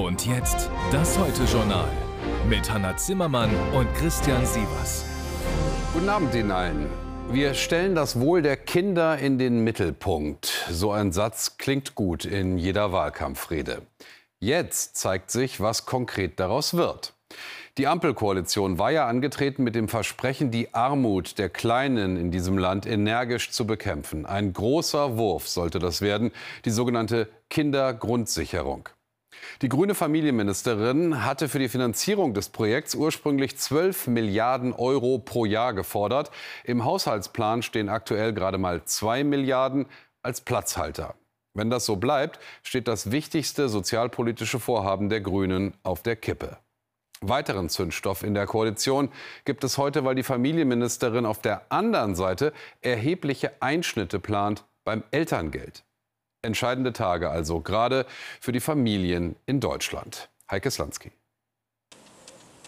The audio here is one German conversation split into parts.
Und jetzt das Heute-Journal mit Hanna Zimmermann und Christian Sievers. Guten Abend Ihnen allen. Wir stellen das Wohl der Kinder in den Mittelpunkt. So ein Satz klingt gut in jeder Wahlkampfrede. Jetzt zeigt sich, was konkret daraus wird. Die Ampelkoalition war ja angetreten mit dem Versprechen, die Armut der Kleinen in diesem Land energisch zu bekämpfen. Ein großer Wurf sollte das werden, die sogenannte Kindergrundsicherung. Die grüne Familienministerin hatte für die Finanzierung des Projekts ursprünglich 12 Milliarden Euro pro Jahr gefordert. Im Haushaltsplan stehen aktuell gerade mal 2 Milliarden als Platzhalter. Wenn das so bleibt, steht das wichtigste sozialpolitische Vorhaben der Grünen auf der Kippe. Weiteren Zündstoff in der Koalition gibt es heute, weil die Familienministerin auf der anderen Seite erhebliche Einschnitte plant beim Elterngeld. Entscheidende Tage also, gerade für die Familien in Deutschland. Heike Slansky.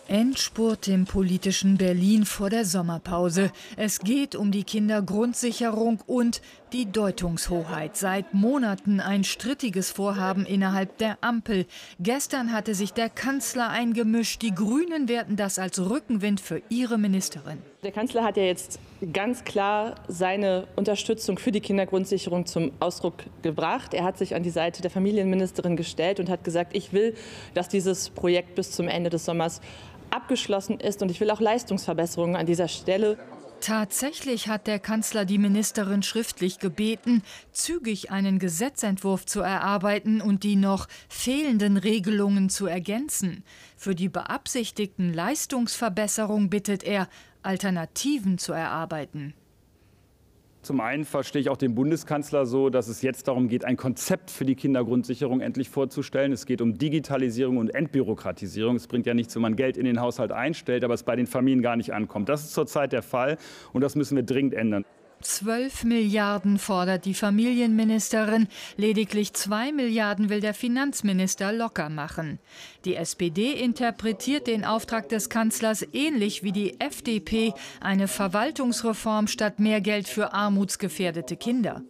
Endspurt im politischen Berlin vor der Sommerpause. Es geht um die Kindergrundsicherung und die Deutungshoheit. Seit Monaten ein strittiges Vorhaben innerhalb der Ampel. Gestern hatte sich der Kanzler eingemischt. Die Grünen werten das als Rückenwind für ihre Ministerin. Der Kanzler hat ja jetzt ganz klar seine Unterstützung für die Kindergrundsicherung zum Ausdruck gebracht. Er hat sich an die Seite der Familienministerin gestellt und hat gesagt, ich will, dass dieses Projekt bis zum Ende des Sommers abgeschlossen ist. Und ich will auch Leistungsverbesserungen an dieser Stelle. Tatsächlich hat der Kanzler die Ministerin schriftlich gebeten, zügig einen Gesetzentwurf zu erarbeiten und die noch fehlenden Regelungen zu ergänzen. Für die beabsichtigten Leistungsverbesserungen bittet er, Alternativen zu erarbeiten. Zum einen verstehe ich auch den Bundeskanzler so, dass es jetzt darum geht, ein Konzept für die Kindergrundsicherung endlich vorzustellen. Es geht um Digitalisierung und Entbürokratisierung. Es bringt ja nichts, wenn man Geld in den Haushalt einstellt, aber es bei den Familien gar nicht ankommt. Das ist zurzeit der Fall und das müssen wir dringend ändern. 12 Milliarden fordert die Familienministerin, lediglich 2 Milliarden will der Finanzminister locker machen. Die SPD interpretiert den Auftrag des Kanzlers ähnlich wie die FDP, eine Verwaltungsreform statt mehr Geld für armutsgefährdete Kinder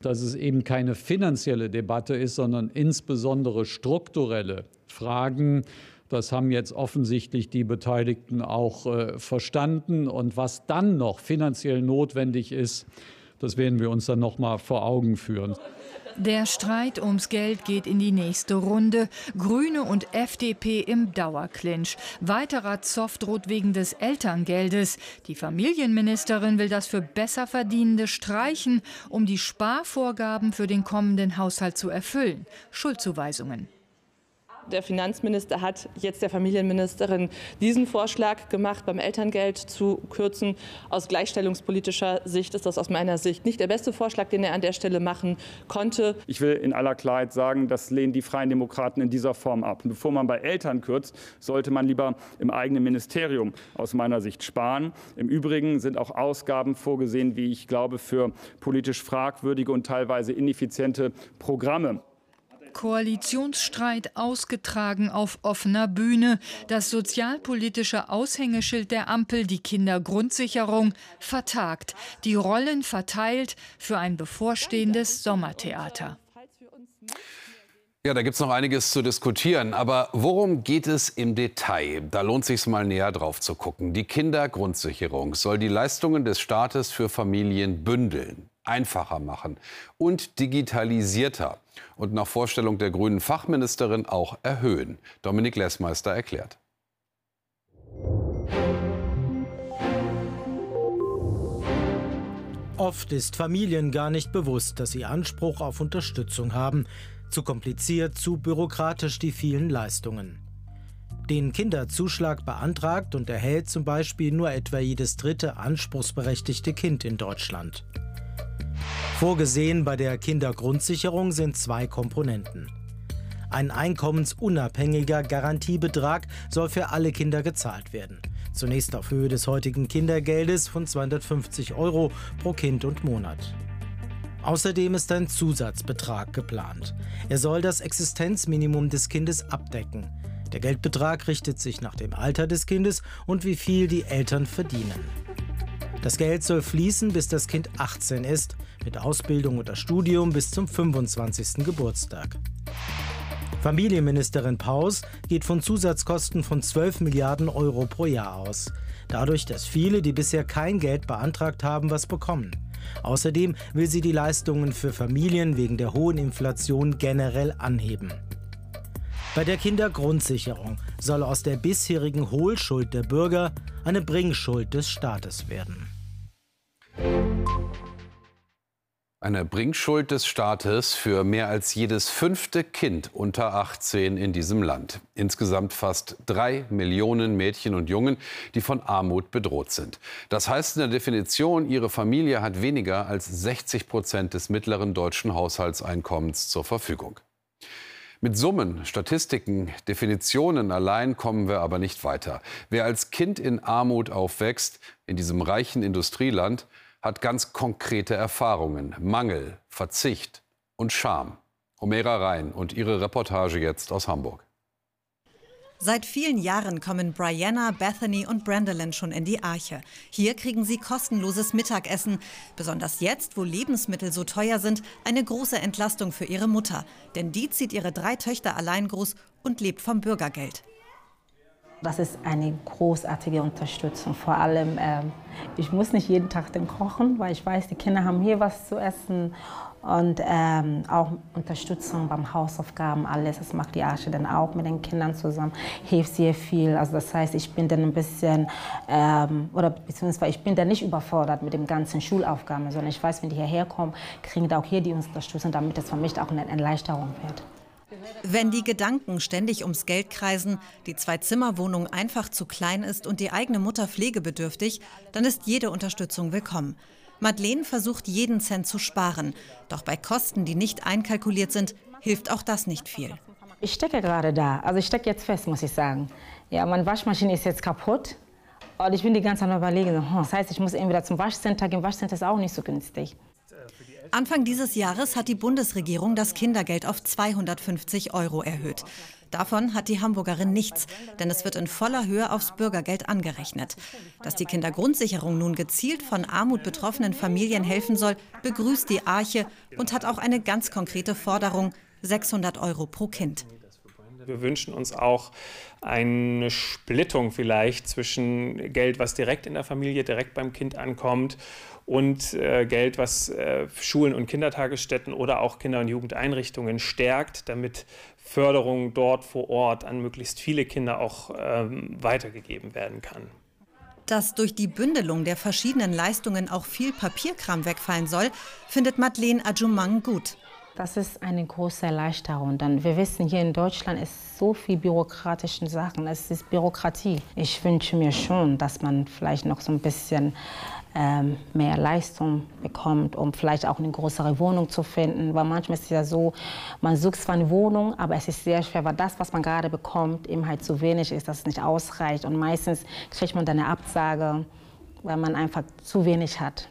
dass es eben keine finanzielle Debatte ist, sondern insbesondere strukturelle Fragen das haben jetzt offensichtlich die Beteiligten auch äh, verstanden. Und was dann noch finanziell notwendig ist, das werden wir uns dann noch mal vor Augen führen. Der Streit ums Geld geht in die nächste Runde. Grüne und FDP im Dauerclinch. Weiterer Zoff droht wegen des Elterngeldes. Die Familienministerin will das für Besserverdienende streichen, um die Sparvorgaben für den kommenden Haushalt zu erfüllen. Schuldzuweisungen. Der Finanzminister hat jetzt der Familienministerin diesen Vorschlag gemacht, beim Elterngeld zu kürzen. Aus gleichstellungspolitischer Sicht ist das aus meiner Sicht nicht der beste Vorschlag, den er an der Stelle machen konnte. Ich will in aller Klarheit sagen, das lehnen die Freien Demokraten in dieser Form ab. Bevor man bei Eltern kürzt, sollte man lieber im eigenen Ministerium aus meiner Sicht sparen. Im Übrigen sind auch Ausgaben vorgesehen, wie ich glaube, für politisch fragwürdige und teilweise ineffiziente Programme. Koalitionsstreit ausgetragen auf offener Bühne. Das sozialpolitische Aushängeschild der Ampel, die Kindergrundsicherung, vertagt. Die Rollen verteilt für ein bevorstehendes Sommertheater. Ja, da gibt es noch einiges zu diskutieren. Aber worum geht es im Detail? Da lohnt sich mal näher drauf zu gucken. Die Kindergrundsicherung soll die Leistungen des Staates für Familien bündeln einfacher machen und digitalisierter und nach Vorstellung der grünen Fachministerin auch erhöhen. Dominik Lessmeister erklärt. Oft ist Familien gar nicht bewusst, dass sie Anspruch auf Unterstützung haben. Zu kompliziert, zu bürokratisch die vielen Leistungen. Den Kinderzuschlag beantragt und erhält zum Beispiel nur etwa jedes dritte anspruchsberechtigte Kind in Deutschland. Vorgesehen bei der Kindergrundsicherung sind zwei Komponenten. Ein einkommensunabhängiger Garantiebetrag soll für alle Kinder gezahlt werden. Zunächst auf Höhe des heutigen Kindergeldes von 250 Euro pro Kind und Monat. Außerdem ist ein Zusatzbetrag geplant. Er soll das Existenzminimum des Kindes abdecken. Der Geldbetrag richtet sich nach dem Alter des Kindes und wie viel die Eltern verdienen. Das Geld soll fließen, bis das Kind 18 ist, mit Ausbildung oder Studium bis zum 25. Geburtstag. Familienministerin Paus geht von Zusatzkosten von 12 Milliarden Euro pro Jahr aus. Dadurch, dass viele, die bisher kein Geld beantragt haben, was bekommen. Außerdem will sie die Leistungen für Familien wegen der hohen Inflation generell anheben. Bei der Kindergrundsicherung soll aus der bisherigen Hohlschuld der Bürger eine Bringschuld des Staates werden. Eine Bringschuld des Staates für mehr als jedes fünfte Kind unter 18 in diesem Land. Insgesamt fast drei Millionen Mädchen und Jungen, die von Armut bedroht sind. Das heißt in der Definition, ihre Familie hat weniger als 60 Prozent des mittleren deutschen Haushaltseinkommens zur Verfügung. Mit Summen, Statistiken, Definitionen allein kommen wir aber nicht weiter. Wer als Kind in Armut aufwächst, in diesem reichen Industrieland, hat ganz konkrete Erfahrungen, Mangel, Verzicht und Scham. Homera Rhein und ihre Reportage jetzt aus Hamburg. Seit vielen Jahren kommen Brianna, Bethany und Brandolyn schon in die Arche. Hier kriegen sie kostenloses Mittagessen. Besonders jetzt, wo Lebensmittel so teuer sind, eine große Entlastung für ihre Mutter. Denn die zieht ihre drei Töchter allein groß und lebt vom Bürgergeld. Das ist eine großartige Unterstützung. Vor allem, äh, ich muss nicht jeden Tag den kochen, weil ich weiß, die Kinder haben hier was zu essen. Und ähm, auch Unterstützung beim Hausaufgaben, alles. Das macht die Arche dann auch mit den Kindern zusammen. Hilft sehr viel. Also das heißt, ich bin dann ein bisschen, ähm, oder beziehungsweise ich bin dann nicht überfordert mit den ganzen Schulaufgaben, sondern ich weiß, wenn die hierher kommen, kriegen die auch hier die Unterstützung, damit es für mich auch eine Erleichterung wird. Wenn die Gedanken ständig ums Geld kreisen, die Zwei-Zimmer-Wohnung einfach zu klein ist und die eigene Mutter pflegebedürftig, dann ist jede Unterstützung willkommen. Madeleine versucht jeden Cent zu sparen. Doch bei Kosten, die nicht einkalkuliert sind, hilft auch das nicht viel. Ich stecke gerade da. Also ich stecke jetzt fest, muss ich sagen. Ja, meine Waschmaschine ist jetzt kaputt. Und ich bin die ganze Zeit überlegen. Hm, das heißt, ich muss entweder zum Waschcenter gehen. Waschcenter ist auch nicht so günstig. Anfang dieses Jahres hat die Bundesregierung das Kindergeld auf 250 Euro erhöht. Davon hat die Hamburgerin nichts, denn es wird in voller Höhe aufs Bürgergeld angerechnet. Dass die Kindergrundsicherung nun gezielt von Armut betroffenen Familien helfen soll, begrüßt die Arche und hat auch eine ganz konkrete Forderung, 600 Euro pro Kind. Wir wünschen uns auch eine Splittung vielleicht zwischen Geld, was direkt in der Familie, direkt beim Kind ankommt und äh, Geld, was äh, Schulen und Kindertagesstätten oder auch Kinder- und Jugendeinrichtungen stärkt, damit Förderung dort vor Ort an möglichst viele Kinder auch ähm, weitergegeben werden kann. Dass durch die Bündelung der verschiedenen Leistungen auch viel Papierkram wegfallen soll, findet Madeleine Adjumang gut. Das ist eine große Erleichterung. Denn wir wissen, hier in Deutschland ist so viel bürokratische Sachen. Es ist Bürokratie. Ich wünsche mir schon, dass man vielleicht noch so ein bisschen ähm, mehr Leistung bekommt, um vielleicht auch eine größere Wohnung zu finden. Weil manchmal ist es ja so, man sucht zwar eine Wohnung, aber es ist sehr schwer, weil das, was man gerade bekommt, eben halt zu wenig ist, dass es nicht ausreicht. Und meistens kriegt man dann eine Absage, weil man einfach zu wenig hat.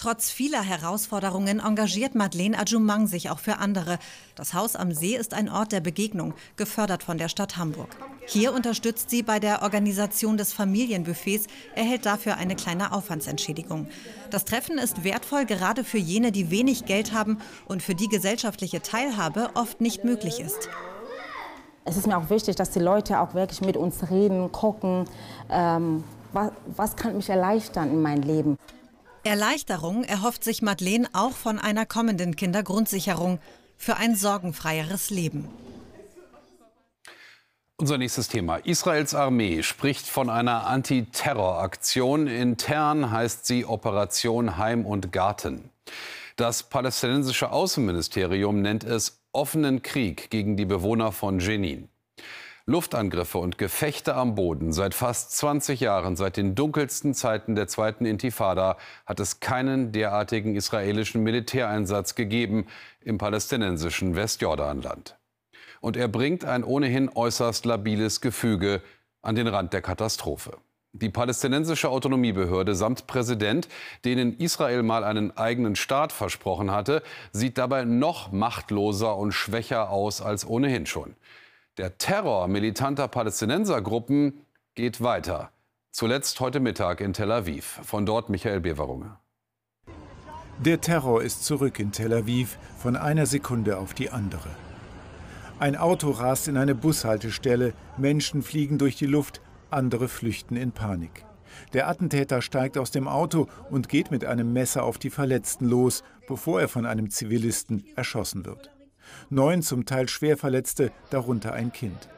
Trotz vieler Herausforderungen engagiert Madeleine Adjumang sich auch für andere. Das Haus am See ist ein Ort der Begegnung, gefördert von der Stadt Hamburg. Hier unterstützt sie bei der Organisation des Familienbuffets, erhält dafür eine kleine Aufwandsentschädigung. Das Treffen ist wertvoll gerade für jene, die wenig Geld haben und für die gesellschaftliche Teilhabe oft nicht möglich ist. Es ist mir auch wichtig, dass die Leute auch wirklich mit uns reden, gucken, ähm, was, was kann mich erleichtern in meinem Leben. Erleichterung erhofft sich Madeleine auch von einer kommenden Kindergrundsicherung für ein sorgenfreieres Leben. Unser nächstes Thema. Israels Armee spricht von einer Antiterroraktion. Intern heißt sie Operation Heim und Garten. Das palästinensische Außenministerium nennt es offenen Krieg gegen die Bewohner von Jenin. Luftangriffe und Gefechte am Boden. Seit fast 20 Jahren, seit den dunkelsten Zeiten der zweiten Intifada, hat es keinen derartigen israelischen Militäreinsatz gegeben im palästinensischen Westjordanland. Und er bringt ein ohnehin äußerst labiles Gefüge an den Rand der Katastrophe. Die palästinensische Autonomiebehörde samt Präsident, denen Israel mal einen eigenen Staat versprochen hatte, sieht dabei noch machtloser und schwächer aus als ohnehin schon. Der Terror militanter Palästinensergruppen geht weiter. Zuletzt heute Mittag in Tel Aviv. Von dort Michael Beverunge. Der Terror ist zurück in Tel Aviv von einer Sekunde auf die andere. Ein Auto rast in eine Bushaltestelle, Menschen fliegen durch die Luft, andere flüchten in Panik. Der Attentäter steigt aus dem Auto und geht mit einem Messer auf die Verletzten los, bevor er von einem Zivilisten erschossen wird. Neun zum Teil Schwerverletzte, darunter ein Kind.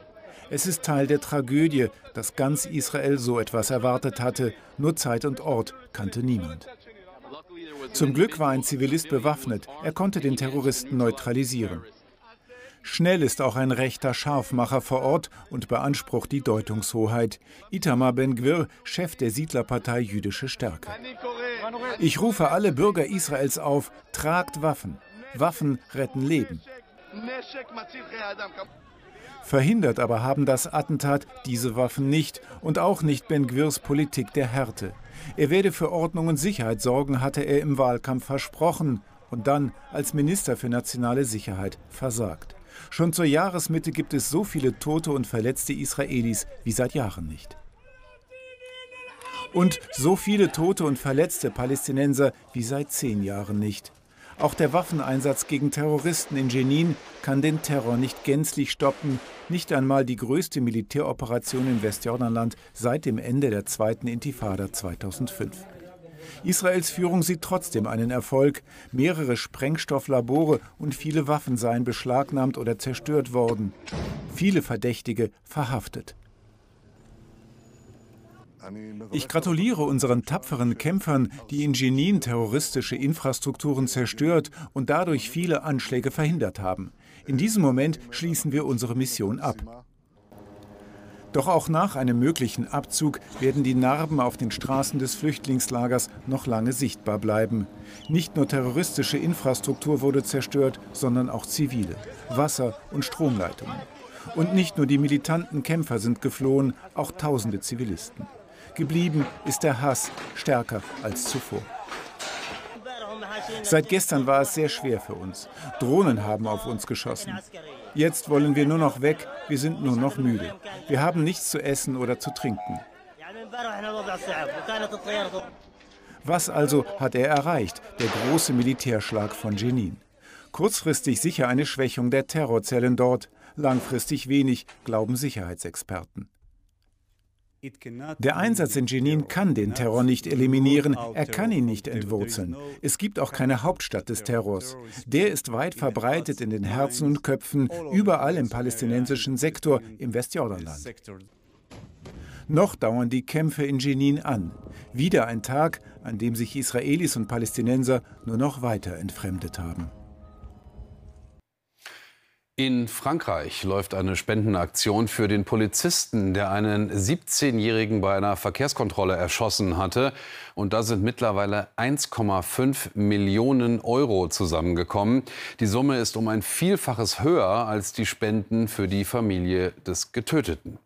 Es ist Teil der Tragödie, dass ganz Israel so etwas erwartet hatte, nur Zeit und Ort kannte niemand. Zum Glück war ein Zivilist bewaffnet, er konnte den Terroristen neutralisieren. Schnell ist auch ein rechter Scharfmacher vor Ort und beansprucht die Deutungshoheit. Itamar Ben-Gvir, Chef der Siedlerpartei Jüdische Stärke. Ich rufe alle Bürger Israels auf, tragt Waffen. Waffen retten Leben. Verhindert aber haben das Attentat diese Waffen nicht und auch nicht Ben-Gvirs Politik der Härte. Er werde für Ordnung und Sicherheit sorgen, hatte er im Wahlkampf versprochen und dann als Minister für nationale Sicherheit versagt. Schon zur Jahresmitte gibt es so viele tote und verletzte Israelis wie seit Jahren nicht. Und so viele tote und verletzte Palästinenser wie seit zehn Jahren nicht. Auch der Waffeneinsatz gegen Terroristen in Jenin kann den Terror nicht gänzlich stoppen, nicht einmal die größte Militäroperation im Westjordanland seit dem Ende der zweiten Intifada 2005. Israels Führung sieht trotzdem einen Erfolg. Mehrere Sprengstofflabore und viele Waffen seien beschlagnahmt oder zerstört worden. Viele Verdächtige verhaftet. Ich gratuliere unseren tapferen Kämpfern, die in Jenin terroristische Infrastrukturen zerstört und dadurch viele Anschläge verhindert haben. In diesem Moment schließen wir unsere Mission ab. Doch auch nach einem möglichen Abzug werden die Narben auf den Straßen des Flüchtlingslagers noch lange sichtbar bleiben. Nicht nur terroristische Infrastruktur wurde zerstört, sondern auch zivile, Wasser- und Stromleitungen. Und nicht nur die militanten Kämpfer sind geflohen, auch tausende Zivilisten. Geblieben ist der Hass stärker als zuvor. Seit gestern war es sehr schwer für uns. Drohnen haben auf uns geschossen. Jetzt wollen wir nur noch weg, wir sind nur noch müde. Wir haben nichts zu essen oder zu trinken. Was also hat er erreicht, der große Militärschlag von Jenin? Kurzfristig sicher eine Schwächung der Terrorzellen dort, langfristig wenig, glauben Sicherheitsexperten. Der Einsatz in Jenin kann den Terror nicht eliminieren, er kann ihn nicht entwurzeln. Es gibt auch keine Hauptstadt des Terrors. Der ist weit verbreitet in den Herzen und Köpfen, überall im palästinensischen Sektor im Westjordanland. Noch dauern die Kämpfe in Jenin an. Wieder ein Tag, an dem sich Israelis und Palästinenser nur noch weiter entfremdet haben. In Frankreich läuft eine Spendenaktion für den Polizisten, der einen 17-Jährigen bei einer Verkehrskontrolle erschossen hatte. Und da sind mittlerweile 1,5 Millionen Euro zusammengekommen. Die Summe ist um ein Vielfaches höher als die Spenden für die Familie des Getöteten.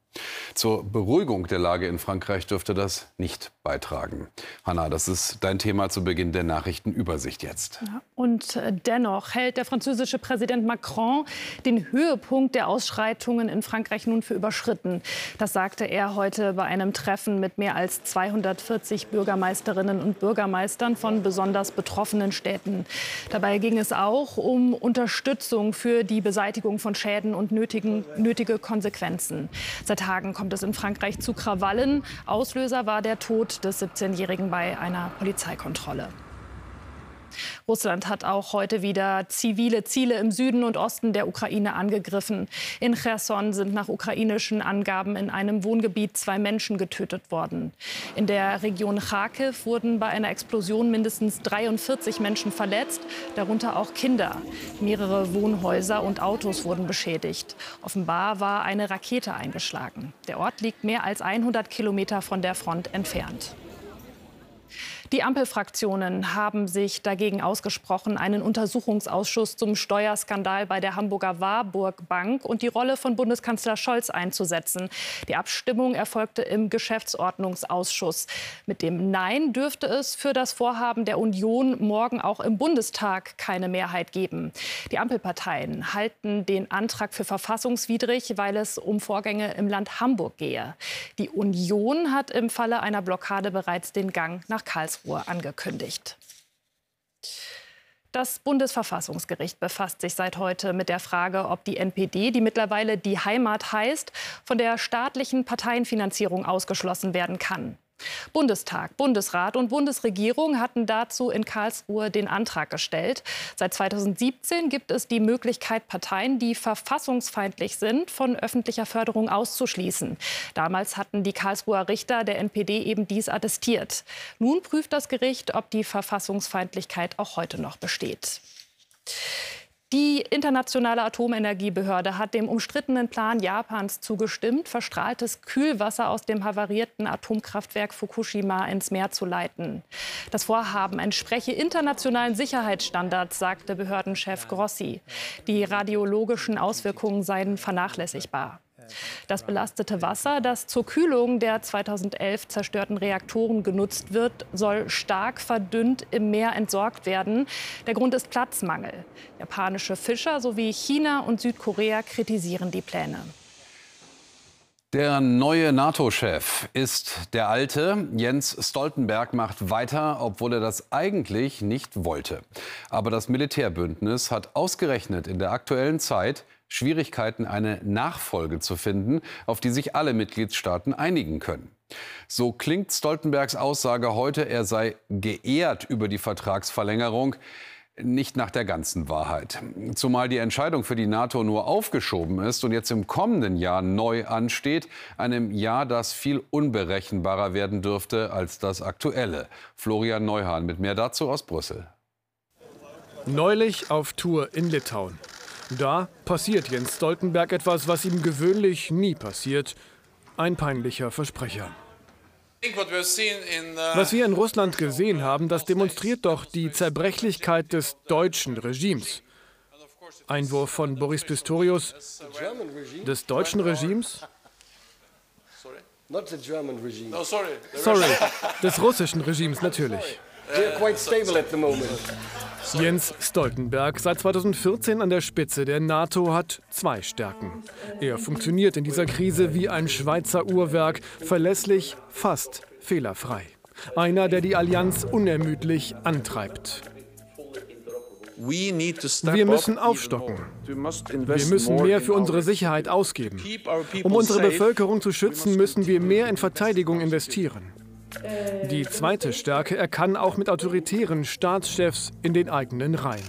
Zur Beruhigung der Lage in Frankreich dürfte das nicht beitragen. Hanna, das ist dein Thema zu Beginn der Nachrichtenübersicht jetzt. und äh, dennoch hält der französische Präsident Macron den Höhepunkt der Ausschreitungen in Frankreich nun für überschritten. Das sagte er heute bei einem Treffen mit mehr als 240 Bürgermeisterinnen und Bürgermeistern von besonders betroffenen Städten. Dabei ging es auch um Unterstützung für die Beseitigung von Schäden und nötigen, nötige Konsequenzen. Seit Tagen kommt es in Frankreich zu Krawallen. Auslöser war der Tod des 17-Jährigen bei einer Polizeikontrolle. Russland hat auch heute wieder zivile Ziele im Süden und Osten der Ukraine angegriffen. In Cherson sind nach ukrainischen Angaben in einem Wohngebiet zwei Menschen getötet worden. In der Region Kharkiv wurden bei einer Explosion mindestens 43 Menschen verletzt, darunter auch Kinder. Mehrere Wohnhäuser und Autos wurden beschädigt. Offenbar war eine Rakete eingeschlagen. Der Ort liegt mehr als 100 Kilometer von der Front entfernt. Die Ampelfraktionen haben sich dagegen ausgesprochen, einen Untersuchungsausschuss zum Steuerskandal bei der Hamburger Warburg Bank und die Rolle von Bundeskanzler Scholz einzusetzen. Die Abstimmung erfolgte im Geschäftsordnungsausschuss. Mit dem Nein dürfte es für das Vorhaben der Union morgen auch im Bundestag keine Mehrheit geben. Die Ampelparteien halten den Antrag für verfassungswidrig, weil es um Vorgänge im Land Hamburg gehe. Die Union hat im Falle einer Blockade bereits den Gang nach Karlsruhe Karlsruhe angekündigt. Das Bundesverfassungsgericht befasst sich seit heute mit der Frage, ob die NPD, die mittlerweile die Heimat heißt, von der staatlichen Parteienfinanzierung ausgeschlossen werden kann. Bundestag, Bundesrat und Bundesregierung hatten dazu in Karlsruhe den Antrag gestellt. Seit 2017 gibt es die Möglichkeit, Parteien, die verfassungsfeindlich sind, von öffentlicher Förderung auszuschließen. Damals hatten die Karlsruher Richter der NPD eben dies attestiert. Nun prüft das Gericht, ob die Verfassungsfeindlichkeit auch heute noch besteht. Die internationale Atomenergiebehörde hat dem umstrittenen Plan Japans zugestimmt, verstrahltes Kühlwasser aus dem havarierten Atomkraftwerk Fukushima ins Meer zu leiten. Das Vorhaben entspreche internationalen Sicherheitsstandards, sagte Behördenchef Grossi. Die radiologischen Auswirkungen seien vernachlässigbar. Das belastete Wasser, das zur Kühlung der 2011 zerstörten Reaktoren genutzt wird, soll stark verdünnt im Meer entsorgt werden. Der Grund ist Platzmangel. Japanische Fischer sowie China und Südkorea kritisieren die Pläne. Der neue NATO-Chef ist der alte. Jens Stoltenberg macht weiter, obwohl er das eigentlich nicht wollte. Aber das Militärbündnis hat ausgerechnet in der aktuellen Zeit Schwierigkeiten, eine Nachfolge zu finden, auf die sich alle Mitgliedstaaten einigen können. So klingt Stoltenbergs Aussage heute, er sei geehrt über die Vertragsverlängerung, nicht nach der ganzen Wahrheit. Zumal die Entscheidung für die NATO nur aufgeschoben ist und jetzt im kommenden Jahr neu ansteht, einem Jahr, das viel unberechenbarer werden dürfte als das aktuelle. Florian Neuhahn mit mehr dazu aus Brüssel. Neulich auf Tour in Litauen. Da passiert Jens Stoltenberg etwas, was ihm gewöhnlich nie passiert. Ein peinlicher Versprecher. Was wir in Russland gesehen haben, das demonstriert doch die Zerbrechlichkeit des deutschen Regimes. Einwurf von Boris Pistorius. Des deutschen Regimes? Sorry, des russischen Regimes natürlich. Jens Stoltenberg, seit 2014 an der Spitze der NATO, hat zwei Stärken. Er funktioniert in dieser Krise wie ein Schweizer Uhrwerk, verlässlich, fast fehlerfrei. Einer, der die Allianz unermüdlich antreibt. Wir müssen aufstocken. Wir müssen mehr für unsere Sicherheit ausgeben. Um unsere Bevölkerung zu schützen, müssen wir mehr in Verteidigung investieren. Die zweite Stärke, er kann auch mit autoritären Staatschefs in den eigenen Reihen.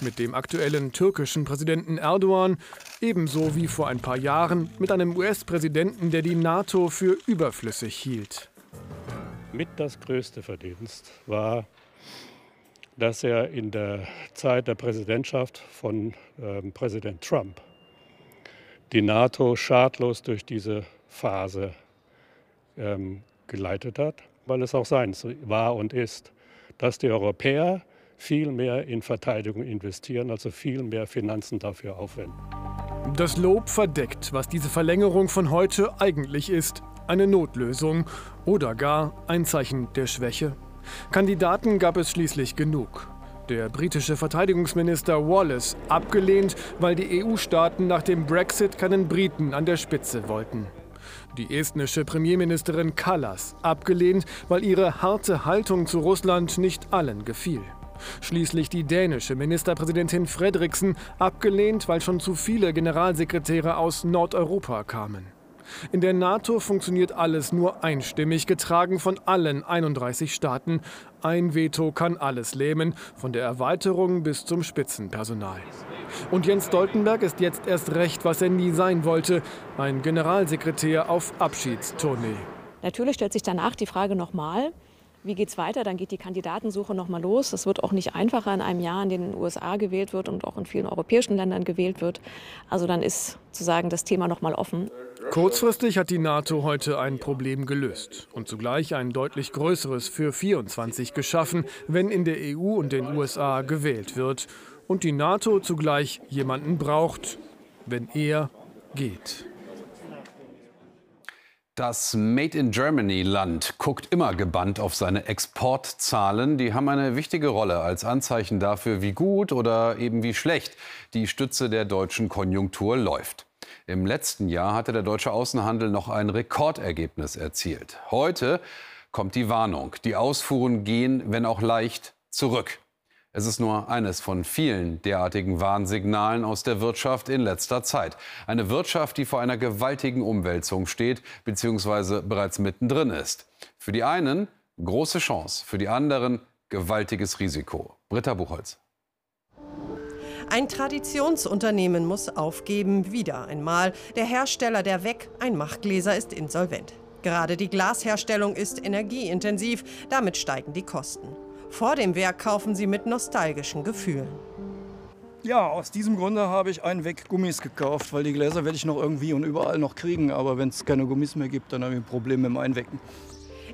Mit dem aktuellen türkischen Präsidenten Erdogan, ebenso wie vor ein paar Jahren mit einem US-Präsidenten, der die NATO für überflüssig hielt. Mit das größte Verdienst war, dass er in der Zeit der Präsidentschaft von äh, Präsident Trump die NATO schadlos durch diese Phase ähm, geleitet hat weil es auch sein war und ist, dass die Europäer viel mehr in Verteidigung investieren, also viel mehr Finanzen dafür aufwenden. Das Lob verdeckt, was diese Verlängerung von heute eigentlich ist. Eine Notlösung oder gar ein Zeichen der Schwäche. Kandidaten gab es schließlich genug. Der britische Verteidigungsminister Wallace abgelehnt, weil die EU-Staaten nach dem Brexit keinen Briten an der Spitze wollten. Die estnische Premierministerin Kallas abgelehnt, weil ihre harte Haltung zu Russland nicht allen gefiel. Schließlich die dänische Ministerpräsidentin Fredriksen abgelehnt, weil schon zu viele Generalsekretäre aus Nordeuropa kamen. In der NATO funktioniert alles nur einstimmig, getragen von allen 31 Staaten. Ein Veto kann alles lähmen, von der Erweiterung bis zum Spitzenpersonal. Und Jens Stoltenberg ist jetzt erst recht, was er nie sein wollte, ein Generalsekretär auf Abschiedstournee. Natürlich stellt sich danach die Frage nochmal, wie geht es weiter? Dann geht die Kandidatensuche nochmal los. Es wird auch nicht einfacher in einem Jahr, in dem in den USA gewählt wird und auch in vielen europäischen Ländern gewählt wird. Also dann ist sozusagen das Thema nochmal offen. Kurzfristig hat die NATO heute ein Problem gelöst und zugleich ein deutlich größeres für 24 geschaffen, wenn in der EU und den USA gewählt wird und die NATO zugleich jemanden braucht, wenn er geht. Das Made in Germany Land guckt immer gebannt auf seine Exportzahlen. Die haben eine wichtige Rolle als Anzeichen dafür, wie gut oder eben wie schlecht die Stütze der deutschen Konjunktur läuft. Im letzten Jahr hatte der deutsche Außenhandel noch ein Rekordergebnis erzielt. Heute kommt die Warnung. Die Ausfuhren gehen, wenn auch leicht, zurück. Es ist nur eines von vielen derartigen Warnsignalen aus der Wirtschaft in letzter Zeit. Eine Wirtschaft, die vor einer gewaltigen Umwälzung steht bzw. bereits mittendrin ist. Für die einen große Chance, für die anderen gewaltiges Risiko. Britta Buchholz. Ein Traditionsunternehmen muss aufgeben, wieder einmal. Der Hersteller der Weg, ein Machtgläser, ist insolvent. Gerade die Glasherstellung ist energieintensiv, damit steigen die Kosten. Vor dem Werk kaufen sie mit nostalgischen Gefühlen. Ja, aus diesem Grunde habe ich einen Weg Gummis gekauft, weil die Gläser werde ich noch irgendwie und überall noch kriegen. Aber wenn es keine Gummis mehr gibt, dann habe ich ein Problem mit dem Einwecken.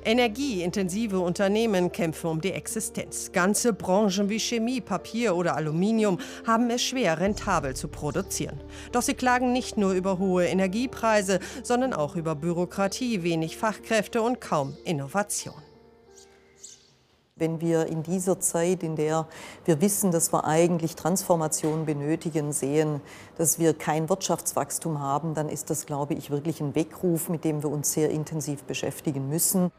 Energieintensive Unternehmen kämpfen um die Existenz. Ganze Branchen wie Chemie, Papier oder Aluminium haben es schwer, rentabel zu produzieren. Doch sie klagen nicht nur über hohe Energiepreise, sondern auch über Bürokratie, wenig Fachkräfte und kaum Innovation. Wenn wir in dieser Zeit, in der wir wissen, dass wir eigentlich Transformation benötigen, sehen, dass wir kein Wirtschaftswachstum haben, dann ist das, glaube ich, wirklich ein Weckruf, mit dem wir uns sehr intensiv beschäftigen müssen.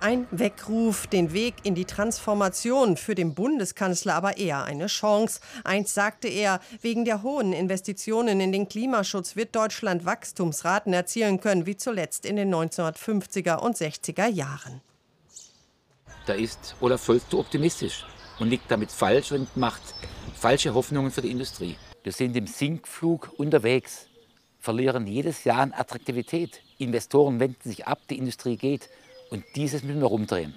Ein Weckruf, den Weg in die Transformation für den Bundeskanzler aber eher eine Chance. Eins sagte er, wegen der hohen Investitionen in den Klimaschutz wird Deutschland Wachstumsraten erzielen können, wie zuletzt in den 1950er und 60er Jahren. Da ist Olaf Scholz zu optimistisch und liegt damit falsch und macht falsche Hoffnungen für die Industrie. Wir sind im Sinkflug unterwegs, verlieren jedes Jahr an Attraktivität. Investoren wenden sich ab, die Industrie geht. Und dieses müssen wir rumdrehen.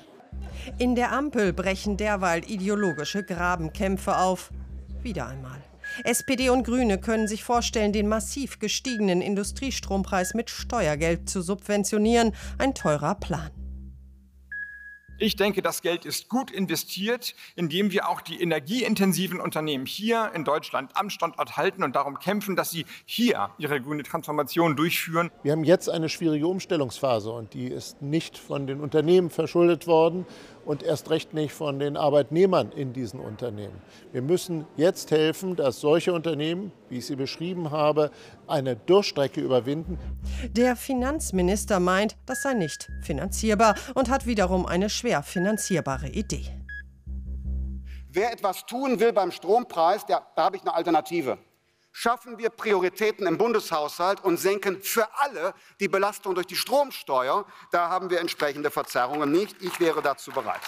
In der Ampel brechen derweil ideologische Grabenkämpfe auf. Wieder einmal. SPD und Grüne können sich vorstellen, den massiv gestiegenen Industriestrompreis mit Steuergeld zu subventionieren. Ein teurer Plan. Ich denke, das Geld ist gut investiert, indem wir auch die energieintensiven Unternehmen hier in Deutschland am Standort halten und darum kämpfen, dass sie hier ihre grüne Transformation durchführen. Wir haben jetzt eine schwierige Umstellungsphase und die ist nicht von den Unternehmen verschuldet worden und erst recht nicht von den Arbeitnehmern in diesen Unternehmen. Wir müssen jetzt helfen, dass solche Unternehmen, wie ich sie beschrieben habe, eine Durchstrecke überwinden. Der Finanzminister meint, das sei nicht finanzierbar und hat wiederum eine schwer finanzierbare Idee. Wer etwas tun will beim Strompreis, der, da habe ich eine Alternative schaffen wir Prioritäten im Bundeshaushalt und senken für alle die Belastung durch die Stromsteuer. Da haben wir entsprechende Verzerrungen nicht. Ich wäre dazu bereit.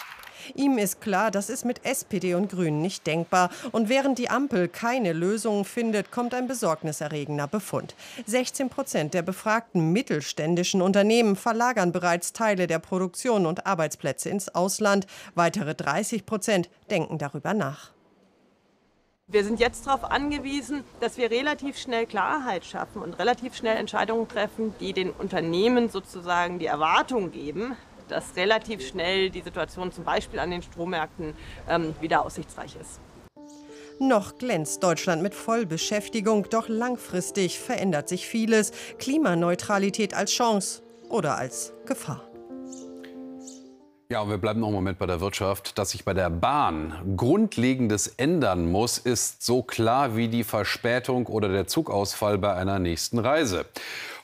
Ihm ist klar, das ist mit SPD und Grünen nicht denkbar. Und während die Ampel keine Lösungen findet, kommt ein besorgniserregender Befund. 16 Prozent der befragten mittelständischen Unternehmen verlagern bereits Teile der Produktion und Arbeitsplätze ins Ausland. Weitere 30 Prozent denken darüber nach. Wir sind jetzt darauf angewiesen, dass wir relativ schnell Klarheit schaffen und relativ schnell Entscheidungen treffen, die den Unternehmen sozusagen die Erwartung geben, dass relativ schnell die Situation zum Beispiel an den Strommärkten ähm, wieder aussichtsreich ist. Noch glänzt Deutschland mit Vollbeschäftigung, doch langfristig verändert sich vieles. Klimaneutralität als Chance oder als Gefahr. Ja, und wir bleiben noch einen Moment bei der Wirtschaft. Dass sich bei der Bahn Grundlegendes ändern muss, ist so klar wie die Verspätung oder der Zugausfall bei einer nächsten Reise.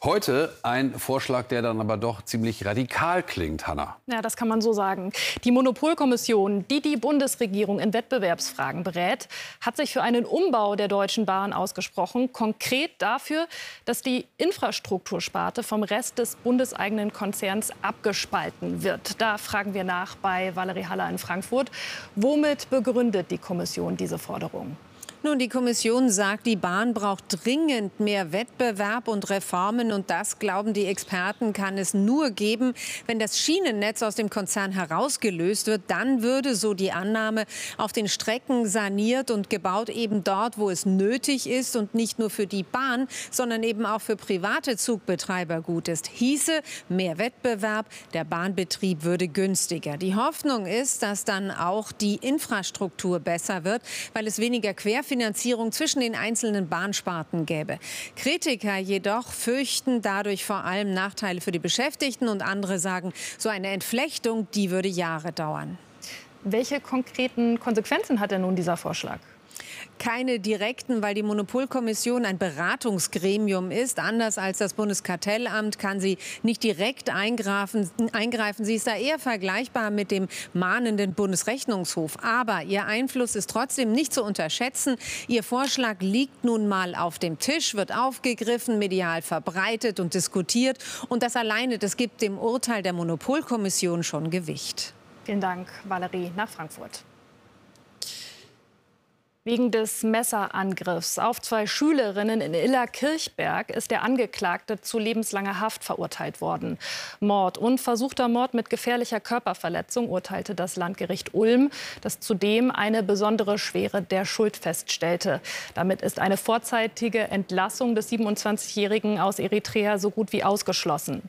Heute ein Vorschlag, der dann aber doch ziemlich radikal klingt, Hanna. Ja, das kann man so sagen. Die Monopolkommission, die die Bundesregierung in Wettbewerbsfragen berät, hat sich für einen Umbau der Deutschen Bahn ausgesprochen. Konkret dafür, dass die Infrastruktursparte vom Rest des bundeseigenen Konzerns abgespalten wird. Da fragen wir nach bei Valerie Haller in Frankfurt. Womit begründet die Kommission diese Forderung? Nun, die Kommission sagt, die Bahn braucht dringend mehr Wettbewerb und Reformen. Und das, glauben die Experten, kann es nur geben, wenn das Schienennetz aus dem Konzern herausgelöst wird. Dann würde, so die Annahme, auf den Strecken saniert und gebaut, eben dort, wo es nötig ist und nicht nur für die Bahn, sondern eben auch für private Zugbetreiber gut ist. Hieße mehr Wettbewerb, der Bahnbetrieb würde günstiger. Die Hoffnung ist, dass dann auch die Infrastruktur besser wird, weil es weniger Querverkehr Finanzierung zwischen den einzelnen Bahnsparten gäbe. Kritiker jedoch fürchten dadurch vor allem Nachteile für die Beschäftigten und andere sagen, so eine Entflechtung, die würde Jahre dauern. Welche konkreten Konsequenzen hat denn nun dieser Vorschlag? Keine direkten, weil die Monopolkommission ein Beratungsgremium ist. Anders als das Bundeskartellamt kann sie nicht direkt eingreifen. eingreifen. Sie ist da eher vergleichbar mit dem mahnenden Bundesrechnungshof. Aber ihr Einfluss ist trotzdem nicht zu unterschätzen. Ihr Vorschlag liegt nun mal auf dem Tisch, wird aufgegriffen, medial verbreitet und diskutiert. Und das alleine, das gibt dem Urteil der Monopolkommission schon Gewicht. Vielen Dank, Valerie, nach Frankfurt. Wegen des Messerangriffs auf zwei Schülerinnen in Iller-Kirchberg ist der Angeklagte zu lebenslanger Haft verurteilt worden. Mord und versuchter Mord mit gefährlicher Körperverletzung urteilte das Landgericht Ulm, das zudem eine besondere Schwere der Schuld feststellte. Damit ist eine vorzeitige Entlassung des 27-Jährigen aus Eritrea so gut wie ausgeschlossen.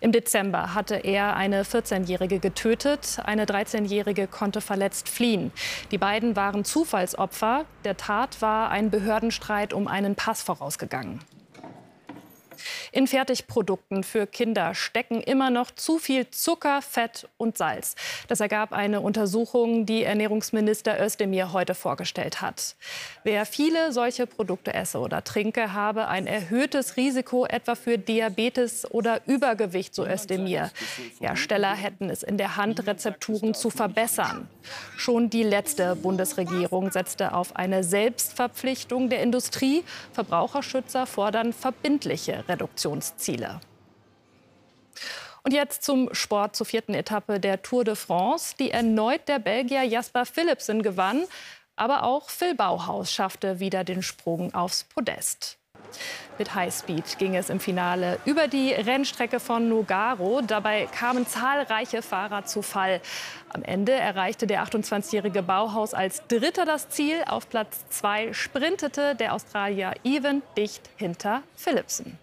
Im Dezember hatte er eine 14-Jährige getötet. Eine 13-Jährige konnte verletzt fliehen. Die beiden waren Zufallsopfer. Der Tat war ein Behördenstreit um einen Pass vorausgegangen. In Fertigprodukten für Kinder stecken immer noch zu viel Zucker, Fett und Salz. Das ergab eine Untersuchung, die Ernährungsminister Özdemir heute vorgestellt hat. Wer viele solche Produkte esse oder trinke, habe ein erhöhtes Risiko etwa für Diabetes oder Übergewicht, so Özdemir. Hersteller hätten es in der Hand, Rezepturen zu verbessern. Schon die letzte Bundesregierung setzte auf eine Selbstverpflichtung der Industrie. Verbraucherschützer fordern verbindliche Reduktionsziele. Und jetzt zum Sport zur vierten Etappe der Tour de France, die erneut der Belgier Jasper Philipsen gewann. Aber auch Phil Bauhaus schaffte wieder den Sprung aufs Podest. Mit Highspeed ging es im Finale über die Rennstrecke von Nogaro. Dabei kamen zahlreiche Fahrer zu Fall. Am Ende erreichte der 28-jährige Bauhaus als Dritter das Ziel. Auf Platz zwei sprintete der Australier Even dicht hinter Philipsen.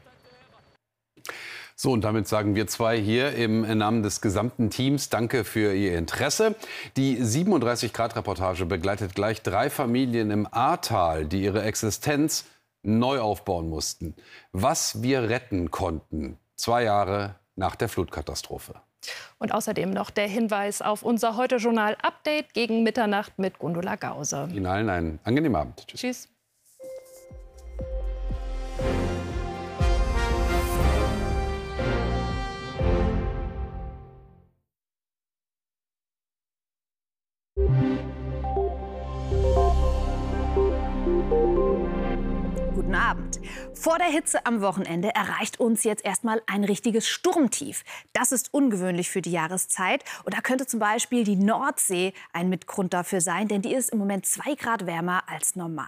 So, und damit sagen wir zwei hier im Namen des gesamten Teams Danke für Ihr Interesse. Die 37-Grad-Reportage begleitet gleich drei Familien im Ahrtal, die ihre Existenz neu aufbauen mussten. Was wir retten konnten, zwei Jahre nach der Flutkatastrophe. Und außerdem noch der Hinweis auf unser Heute-Journal-Update gegen Mitternacht mit Gundula Gause. Ihnen allen einen angenehmen Abend. Tschüss. Tschüss. Abend. Vor der Hitze am Wochenende erreicht uns jetzt erstmal ein richtiges Sturmtief. Das ist ungewöhnlich für die Jahreszeit. Und da könnte zum Beispiel die Nordsee ein Mitgrund dafür sein, denn die ist im Moment zwei Grad wärmer als normal.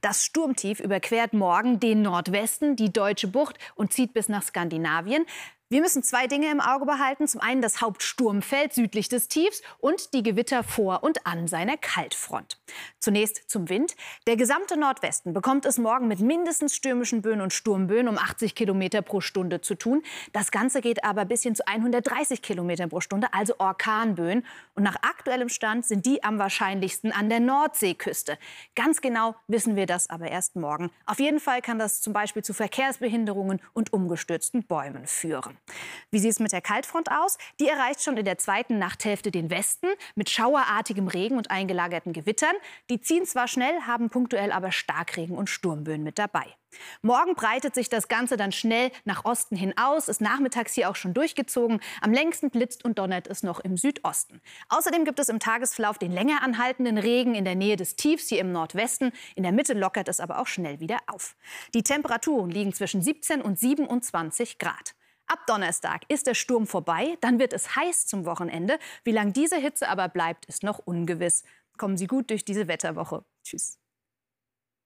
Das Sturmtief überquert morgen den Nordwesten, die Deutsche Bucht und zieht bis nach Skandinavien. Wir müssen zwei Dinge im Auge behalten. Zum einen das Hauptsturmfeld südlich des Tiefs und die Gewitter vor und an seiner Kaltfront. Zunächst zum Wind. Der gesamte Nordwesten bekommt es morgen mit mindestens stürmischen Böen und Sturmböen um 80 Kilometer pro Stunde zu tun. Das Ganze geht aber bis hin zu 130 Kilometer pro Stunde, also Orkanböen. Und nach aktuellem Stand sind die am wahrscheinlichsten an der Nordseeküste. Ganz genau wissen wir das aber erst morgen. Auf jeden Fall kann das zum Beispiel zu Verkehrsbehinderungen und umgestürzten Bäumen führen. Wie sieht es mit der Kaltfront aus? Die erreicht schon in der zweiten Nachthälfte den Westen mit schauerartigem Regen und eingelagerten Gewittern. Die ziehen zwar schnell, haben punktuell aber Starkregen und Sturmböen mit dabei. Morgen breitet sich das Ganze dann schnell nach Osten hin aus, ist nachmittags hier auch schon durchgezogen. Am längsten blitzt und donnert es noch im Südosten. Außerdem gibt es im Tagesverlauf den länger anhaltenden Regen in der Nähe des Tiefs hier im Nordwesten. In der Mitte lockert es aber auch schnell wieder auf. Die Temperaturen liegen zwischen 17 und 27 Grad. Ab Donnerstag ist der Sturm vorbei, dann wird es heiß zum Wochenende. Wie lange diese Hitze aber bleibt, ist noch ungewiss. Kommen Sie gut durch diese Wetterwoche. Tschüss.